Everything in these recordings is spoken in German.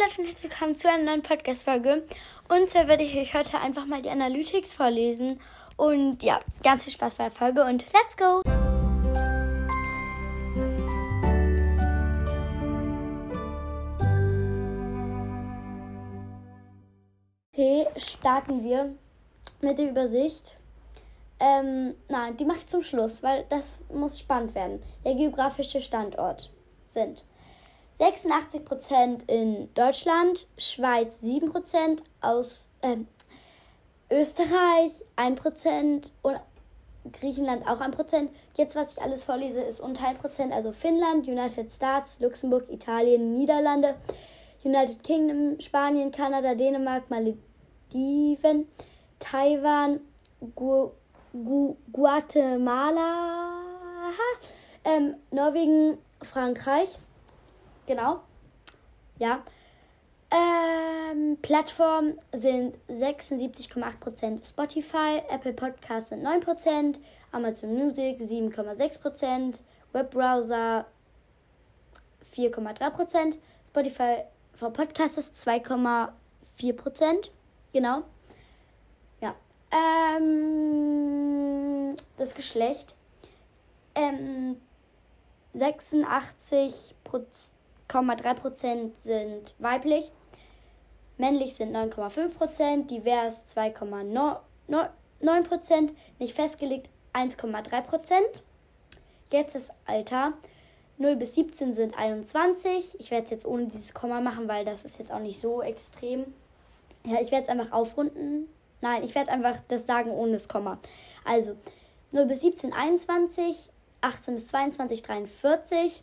Leute und herzlich willkommen zu einer neuen Podcast-Folge. Und zwar werde ich euch heute einfach mal die Analytics vorlesen. Und ja, ganz viel Spaß bei der Folge und let's go! Okay, starten wir mit der Übersicht. Ähm, nein, die mache ich zum Schluss, weil das muss spannend werden. Der geografische Standort sind 86% in Deutschland, Schweiz 7%, aus äh, Österreich 1% und Griechenland auch 1%. Jetzt, was ich alles vorlese, ist unter 1%, also Finnland, United States, Luxemburg, Italien, Niederlande, United Kingdom, Spanien, Kanada, Dänemark, Malediven, Taiwan, Gu Gu Guatemala, ähm, Norwegen, Frankreich. Genau. Ja. Ähm, Plattformen sind 76,8%, Spotify, Apple Podcasts sind 9%, Amazon Music 7,6%, Webbrowser 4,3%, Spotify for Podcasts 2,4%. Genau. Ja. Ähm, das Geschlecht. Ähm, 86 sind weiblich, männlich sind 9,5%, divers 2,9%, nicht festgelegt 1,3%. Jetzt das Alter. 0 bis 17 sind 21. Ich werde es jetzt ohne dieses Komma machen, weil das ist jetzt auch nicht so extrem. Ja, ich werde es einfach aufrunden. Nein, ich werde einfach das sagen ohne das Komma. Also 0 bis 17 21, 18 bis 22 43,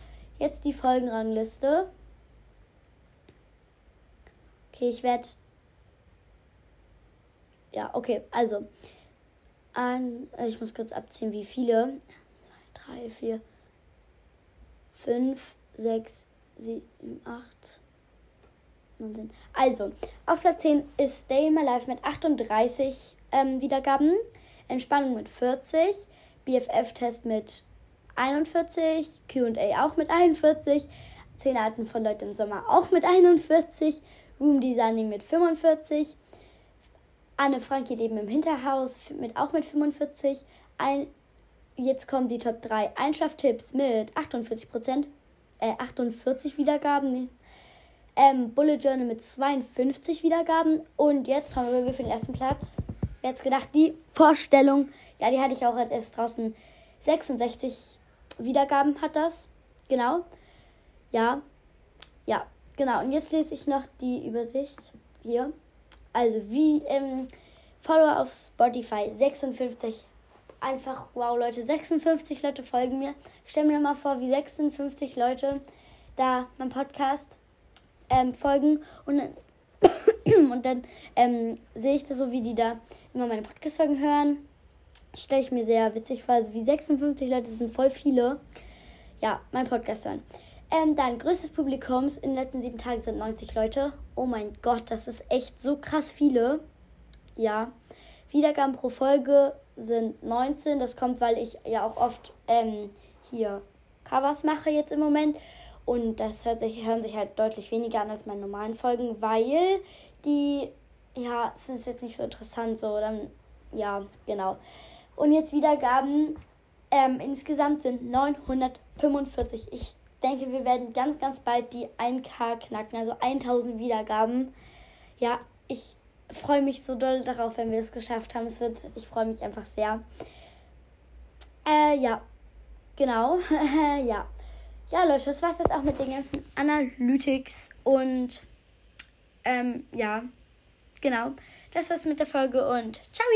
Jetzt die Folgenrangliste. Okay, ich werde. Ja, okay, also. Ein, ich muss kurz abziehen, wie viele. 1, 2, 3, 4, 5, 6, 7, 8, 9, Also, auf Platz 10 ist Stay in My Life mit 38 ähm, Wiedergaben. Entspannung mit 40. BFF-Test mit 41, QA auch mit 41, 10 Arten von Leuten im Sommer auch mit 41, Room Designing mit 45, Anne Frankie Leben im Hinterhaus mit auch mit 45, ein, jetzt kommen die Top 3 Einschlaftipps mit 48%, äh, 48 Wiedergaben, ähm, Bullet Journal mit 52 Wiedergaben und jetzt haben wir für den ersten Platz. Wer hätte gedacht, die Vorstellung, ja, die hatte ich auch als erstes draußen. 66 Wiedergaben hat das. Genau. Ja. Ja, genau. Und jetzt lese ich noch die Übersicht hier. Also wie ähm, Follower auf Spotify 56. Einfach, wow, Leute, 56 Leute folgen mir. Ich stelle mir mal vor, wie 56 Leute da meinem Podcast ähm, folgen und dann, und dann ähm, sehe ich das so, wie die da immer meine Podcast-Folgen hören stelle ich mir sehr witzig vor. Also wie 56 Leute sind voll viele. Ja, mein Podcast hören. Ähm, dann größtes Publikums in den letzten sieben Tagen sind 90 Leute. Oh mein Gott, das ist echt so krass viele. Ja. Wiedergaben pro Folge sind 19. Das kommt, weil ich ja auch oft ähm, hier Covers mache jetzt im Moment. Und das hört sich, hören sich halt deutlich weniger an als meine normalen Folgen, weil die, ja, es ist jetzt nicht so interessant so. Dann, ja, genau. Und jetzt Wiedergaben ähm, insgesamt sind 945. Ich denke, wir werden ganz, ganz bald die 1K knacken, also 1000 Wiedergaben. Ja, ich freue mich so doll darauf, wenn wir das geschafft haben. Es wird, ich freue mich einfach sehr. Äh, ja, genau. ja. Ja, Leute, das war's jetzt auch mit den ganzen Analytics und ähm, ja, genau. Das war's mit der Folge und ciao!